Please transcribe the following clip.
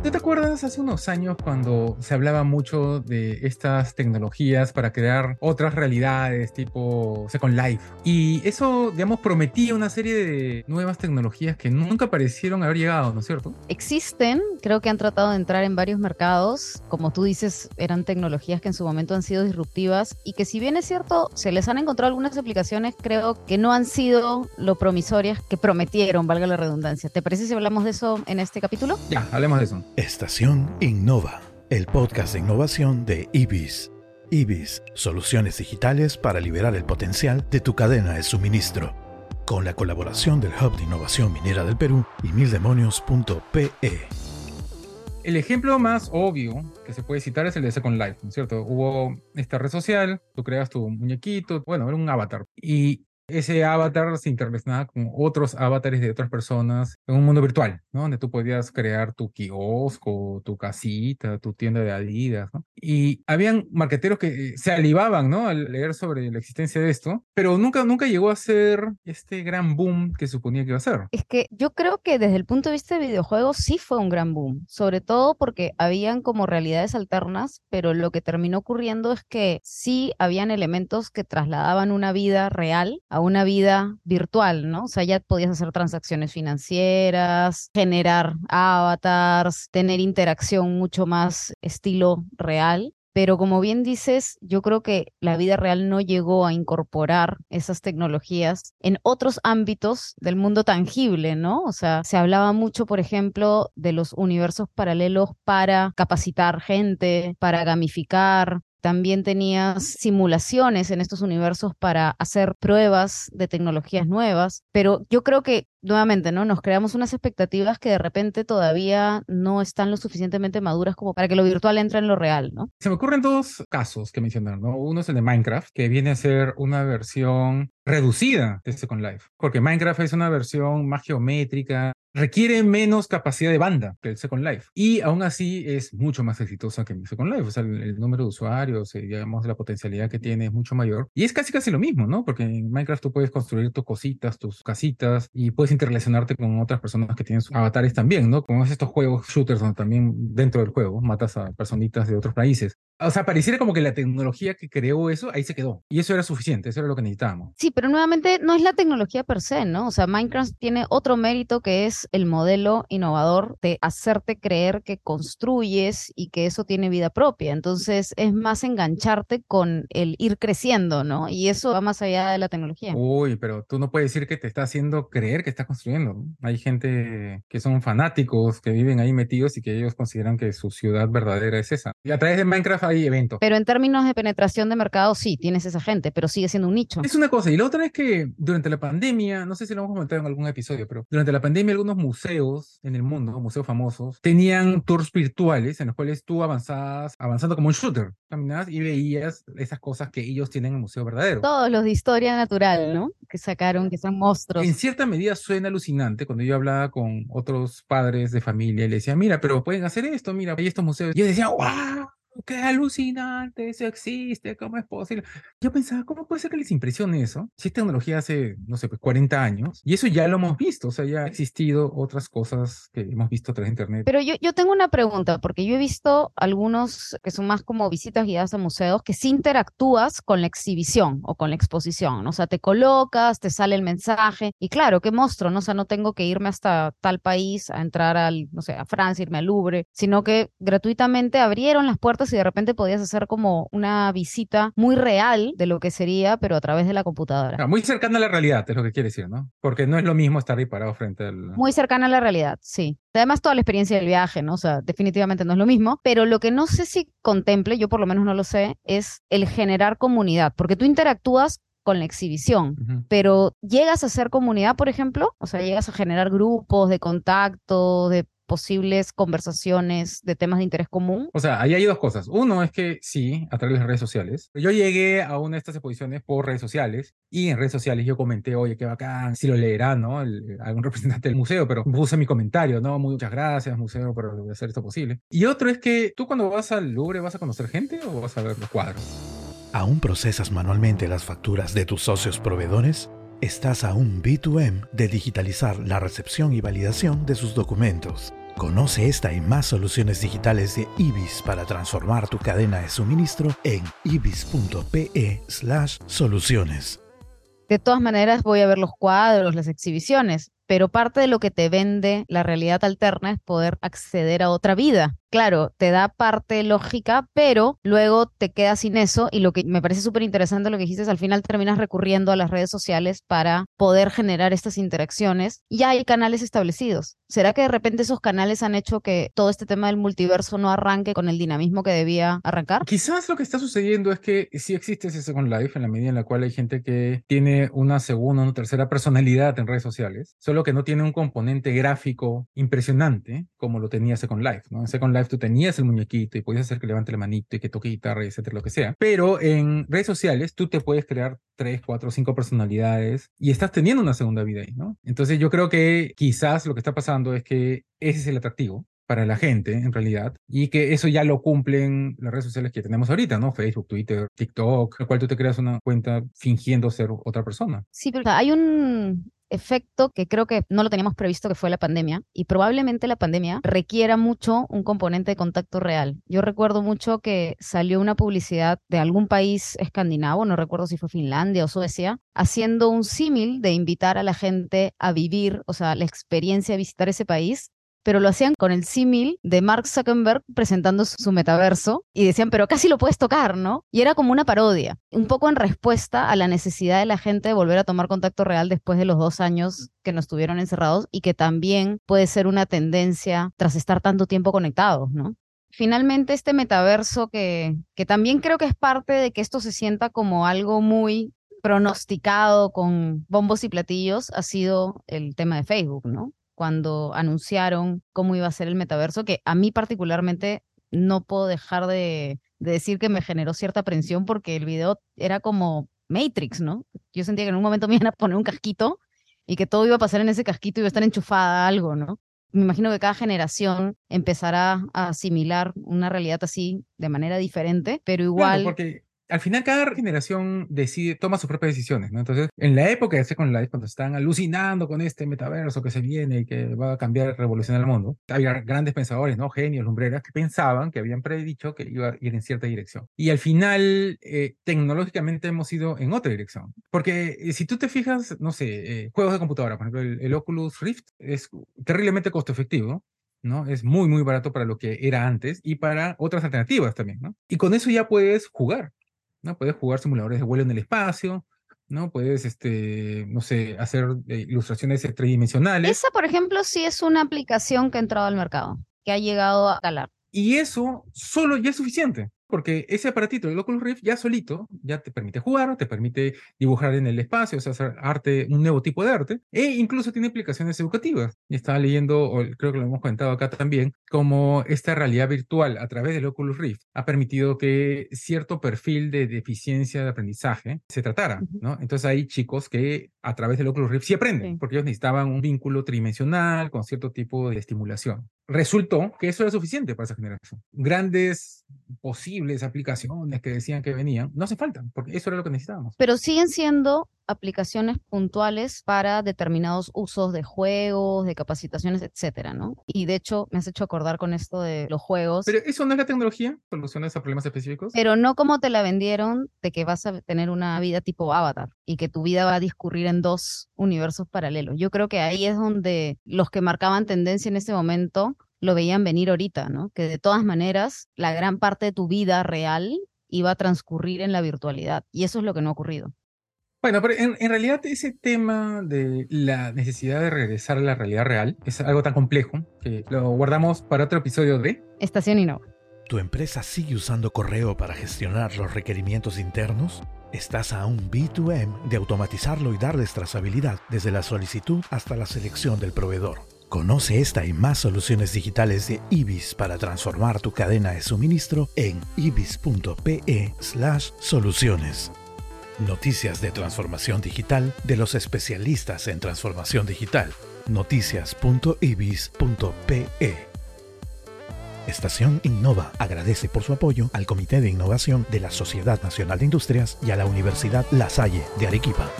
¿Tú te acuerdas hace unos años cuando se hablaba mucho de estas tecnologías para crear otras realidades tipo Second Life? Y eso, digamos, prometía una serie de nuevas tecnologías que nunca parecieron haber llegado, ¿no es cierto? Existen, creo que han tratado de entrar en varios mercados. Como tú dices, eran tecnologías que en su momento han sido disruptivas y que si bien es cierto, se les han encontrado algunas aplicaciones, creo que no han sido lo promisorias que prometieron, valga la redundancia. ¿Te parece si hablamos de eso en este capítulo? Ya, hablemos de eso. Estación Innova, el podcast de innovación de IBIS. IBIS, soluciones digitales para liberar el potencial de tu cadena de suministro. Con la colaboración del Hub de Innovación Minera del Perú y mildemonios.pe. El ejemplo más obvio que se puede citar es el de Second Life, ¿no es cierto? Hubo esta red social, tú creas tu muñequito, bueno, era un avatar. Y ese avatar se interrelacionaba con otros avatares de otras personas en un mundo virtual, ¿no? Donde tú podías crear tu kiosco, tu casita, tu tienda de Adidas, ¿no? Y habían marqueteros que se alivaban, ¿no? Al leer sobre la existencia de esto, pero nunca, nunca llegó a ser este gran boom que suponía que iba a ser. Es que yo creo que desde el punto de vista de videojuegos sí fue un gran boom, sobre todo porque habían como realidades alternas, pero lo que terminó ocurriendo es que sí habían elementos que trasladaban una vida real a una vida virtual, ¿no? O sea, ya podías hacer transacciones financieras, generar avatars, tener interacción mucho más estilo real. Pero como bien dices, yo creo que la vida real no llegó a incorporar esas tecnologías en otros ámbitos del mundo tangible, ¿no? O sea, se hablaba mucho, por ejemplo, de los universos paralelos para capacitar gente, para gamificar, también tenías simulaciones en estos universos para hacer pruebas de tecnologías nuevas, pero yo creo que nuevamente, ¿no? Nos creamos unas expectativas que de repente todavía no están lo suficientemente maduras como para que lo virtual entre en lo real, ¿no? Se me ocurren dos casos que mencionar, ¿no? Uno es el de Minecraft, que viene a ser una versión reducida de Second Life, porque Minecraft es una versión más geométrica, requiere menos capacidad de banda que el Second Life y aún así es mucho más exitosa que el Second Life, o sea, el, el número de usuarios, y, digamos, la potencialidad que tiene es mucho mayor y es casi casi lo mismo, ¿no? Porque en Minecraft tú puedes construir tus cositas, tus casitas y puedes interrelacionarte con otras personas que tienen sus avatares también, ¿no? Como es estos juegos shooters donde también dentro del juego matas a personitas de otros países. O sea, pareciera como que la tecnología que creó eso ahí se quedó. Y eso era suficiente, eso era lo que necesitábamos. Sí, pero nuevamente no es la tecnología per se, ¿no? O sea, Minecraft tiene otro mérito que es el modelo innovador de hacerte creer que construyes y que eso tiene vida propia. Entonces es más engancharte con el ir creciendo, ¿no? Y eso va más allá de la tecnología. Uy, pero tú no puedes decir que te está haciendo creer que estás construyendo. Hay gente que son fanáticos, que viven ahí metidos y que ellos consideran que su ciudad verdadera es esa. Y a través de Minecraft hay eventos. Pero en términos de penetración de mercado, sí, tienes esa gente, pero sigue siendo un nicho. Es una cosa. Y la otra es que durante la pandemia, no sé si lo hemos comentado en algún episodio, pero durante la pandemia algunos museos en el mundo, museos famosos, tenían tours virtuales en los cuales tú avanzabas, avanzando como un shooter. Caminabas y veías esas cosas que ellos tienen en el museo verdadero. Todos los de historia natural, ¿no? Que sacaron, que son monstruos. En cierta medida suena alucinante cuando yo hablaba con otros padres de familia y le decía, mira, pero pueden hacer esto, mira, hay estos museos. Y yo decía, ¡wow! ¡Qué alucinante! Eso existe, ¿cómo es posible? Yo pensaba, ¿cómo puede ser que les impresione eso? Si es tecnología hace, no sé, pues 40 años, y eso ya lo hemos visto, o sea, ya ha existido otras cosas que hemos visto a través de Internet. Pero yo, yo tengo una pregunta, porque yo he visto algunos que son más como visitas guiadas a museos, que sí interactúas con la exhibición o con la exposición, ¿no? o sea, te colocas, te sale el mensaje, y claro, qué monstruo, ¿no? O sea, no tengo que irme hasta tal país a entrar al, no sé, a Francia, irme al Louvre, sino que gratuitamente abrieron las puertas y de repente podías hacer como una visita muy real de lo que sería, pero a través de la computadora. Ah, muy cercana a la realidad, es lo que quiere decir, ¿no? Porque no es lo mismo estar ahí parado frente al... Muy cercana a la realidad, sí. Además, toda la experiencia del viaje, ¿no? O sea, definitivamente no es lo mismo, pero lo que no sé si contemple, yo por lo menos no lo sé, es el generar comunidad, porque tú interactúas con la exhibición, pero llegas a ser comunidad, por ejemplo, o sea, llegas a generar grupos de contacto, de posibles conversaciones de temas de interés común. O sea, ahí hay dos cosas. Uno es que sí, a través de las redes sociales. Yo llegué a una de estas exposiciones por redes sociales y en redes sociales yo comenté, oye, qué bacán, si lo leerá, ¿no? El- algún representante del museo, pero puse mi comentario, ¿no? Muchas gracias, museo, por hacer esto posible. Y otro es que tú cuando vas al Louvre, ¿vas a conocer gente o vas a ver los cuadros? ¿Aún procesas manualmente las facturas de tus socios proveedores? Estás a un B2M de digitalizar la recepción y validación de sus documentos. Conoce esta y más soluciones digitales de IBIS para transformar tu cadena de suministro en ibis.pe/slash soluciones. De todas maneras, voy a ver los cuadros, las exhibiciones, pero parte de lo que te vende la realidad alterna es poder acceder a otra vida. Claro, te da parte lógica, pero luego te quedas sin eso y lo que me parece súper interesante lo que dijiste es al final terminas recurriendo a las redes sociales para poder generar estas interacciones. Ya hay canales establecidos. ¿Será que de repente esos canales han hecho que todo este tema del multiverso no arranque con el dinamismo que debía arrancar? Quizás lo que está sucediendo es que sí existe ese Second Life en la medida en la cual hay gente que tiene una segunda una tercera personalidad en redes sociales, solo que no tiene un componente gráfico impresionante como lo tenía Second Life. ¿no? Second Life tú tenías el muñequito y podías hacer que levante la manito y que toque guitarra, etcétera, lo que sea. Pero en redes sociales tú te puedes crear tres, cuatro, cinco personalidades y estás teniendo una segunda vida ahí, ¿no? Entonces yo creo que quizás lo que está pasando es que ese es el atractivo para la gente, en realidad, y que eso ya lo cumplen las redes sociales que tenemos ahorita, ¿no? Facebook, Twitter, TikTok, en el cual tú te creas una cuenta fingiendo ser otra persona. Sí, pero hay un efecto que creo que no lo teníamos previsto que fue la pandemia y probablemente la pandemia requiera mucho un componente de contacto real. Yo recuerdo mucho que salió una publicidad de algún país escandinavo, no recuerdo si fue Finlandia o Suecia, haciendo un símil de invitar a la gente a vivir, o sea, la experiencia de visitar ese país pero lo hacían con el símil de Mark Zuckerberg presentando su metaverso y decían, pero casi lo puedes tocar, ¿no? Y era como una parodia, un poco en respuesta a la necesidad de la gente de volver a tomar contacto real después de los dos años que nos tuvieron encerrados y que también puede ser una tendencia tras estar tanto tiempo conectados, ¿no? Finalmente, este metaverso que, que también creo que es parte de que esto se sienta como algo muy pronosticado con bombos y platillos ha sido el tema de Facebook, ¿no? Cuando anunciaron cómo iba a ser el metaverso, que a mí particularmente no puedo dejar de, decir que me generó cierta aprensión porque el video era como Matrix, ¿no? Yo sentía que en un momento me iban a poner un casquito y que todo iba a pasar en ese casquito y iba a estar enchufada a algo, ¿no? Me imagino que cada generación empezará a asimilar una realidad así de manera diferente, pero igual al final cada generación decide, toma sus propias decisiones, ¿no? Entonces, en la época de Second Life, cuando están alucinando con este metaverso que se viene y que va a cambiar, revolucionar el mundo, había grandes pensadores, ¿no? Genios, lumbreras, que pensaban, que habían predicho que iba a ir en cierta dirección. Y al final, eh, tecnológicamente hemos ido en otra dirección. Porque eh, si tú te fijas, no sé, eh, juegos de computadora, por ejemplo, el, el Oculus Rift es terriblemente costo efectivo, ¿no? Es muy, muy barato para lo que era antes y para otras alternativas también, ¿no? Y con eso ya puedes jugar. ¿No? Puedes jugar simuladores de vuelo en el espacio, ¿no? Puedes, este, no sé, hacer eh, ilustraciones tridimensionales. Esa, por ejemplo, sí es una aplicación que ha entrado al mercado, que ha llegado a calar. Y eso solo ya es suficiente porque ese aparatito, el Oculus Rift, ya solito, ya te permite jugar, te permite dibujar en el espacio, o sea, hacer arte, un nuevo tipo de arte, e incluso tiene aplicaciones educativas. Y estaba leyendo, o creo que lo hemos comentado acá también, como esta realidad virtual a través del Oculus Rift ha permitido que cierto perfil de deficiencia de aprendizaje se tratara, ¿no? Entonces hay chicos que a través del Oculus Rift sí aprenden, porque ellos necesitaban un vínculo tridimensional con cierto tipo de estimulación. Resultó que eso era suficiente para esa generación. Grandes posibles aplicaciones que decían que venían, no hace falta, porque eso era lo que necesitábamos. Pero siguen siendo aplicaciones puntuales para determinados usos de juegos, de capacitaciones, etcétera, ¿no? Y de hecho, me has hecho acordar con esto de los juegos. Pero eso no es la tecnología, soluciones a problemas específicos. Pero no como te la vendieron de que vas a tener una vida tipo Avatar y que tu vida va a discurrir en dos universos paralelos. Yo creo que ahí es donde los que marcaban tendencia en ese momento lo veían venir ahorita, ¿no? Que de todas maneras, la gran parte de tu vida real iba a transcurrir en la virtualidad. Y eso es lo que no ha ocurrido. Bueno, pero en, realidad ese tema de la necesidad de regresar a la realidad real es algo tan complejo que lo guardamos para otro episodio de Estación Innova. ¿Tu empresa sigue usando correo para gestionar los requerimientos internos? Estás a un B2M de automatizarlo y darles trazabilidad desde la solicitud hasta la selección del proveedor. Conoce esta y más soluciones digitales de IBIS para transformar tu cadena de suministro en ibis.pe/soluciones. Noticias de transformación digital de los especialistas en transformación digital. Noticias.ibis.pe. Estación Innova agradece por su apoyo al Comité de Innovación de la Sociedad Nacional de Industrias y a la Universidad La Salle de Arequipa.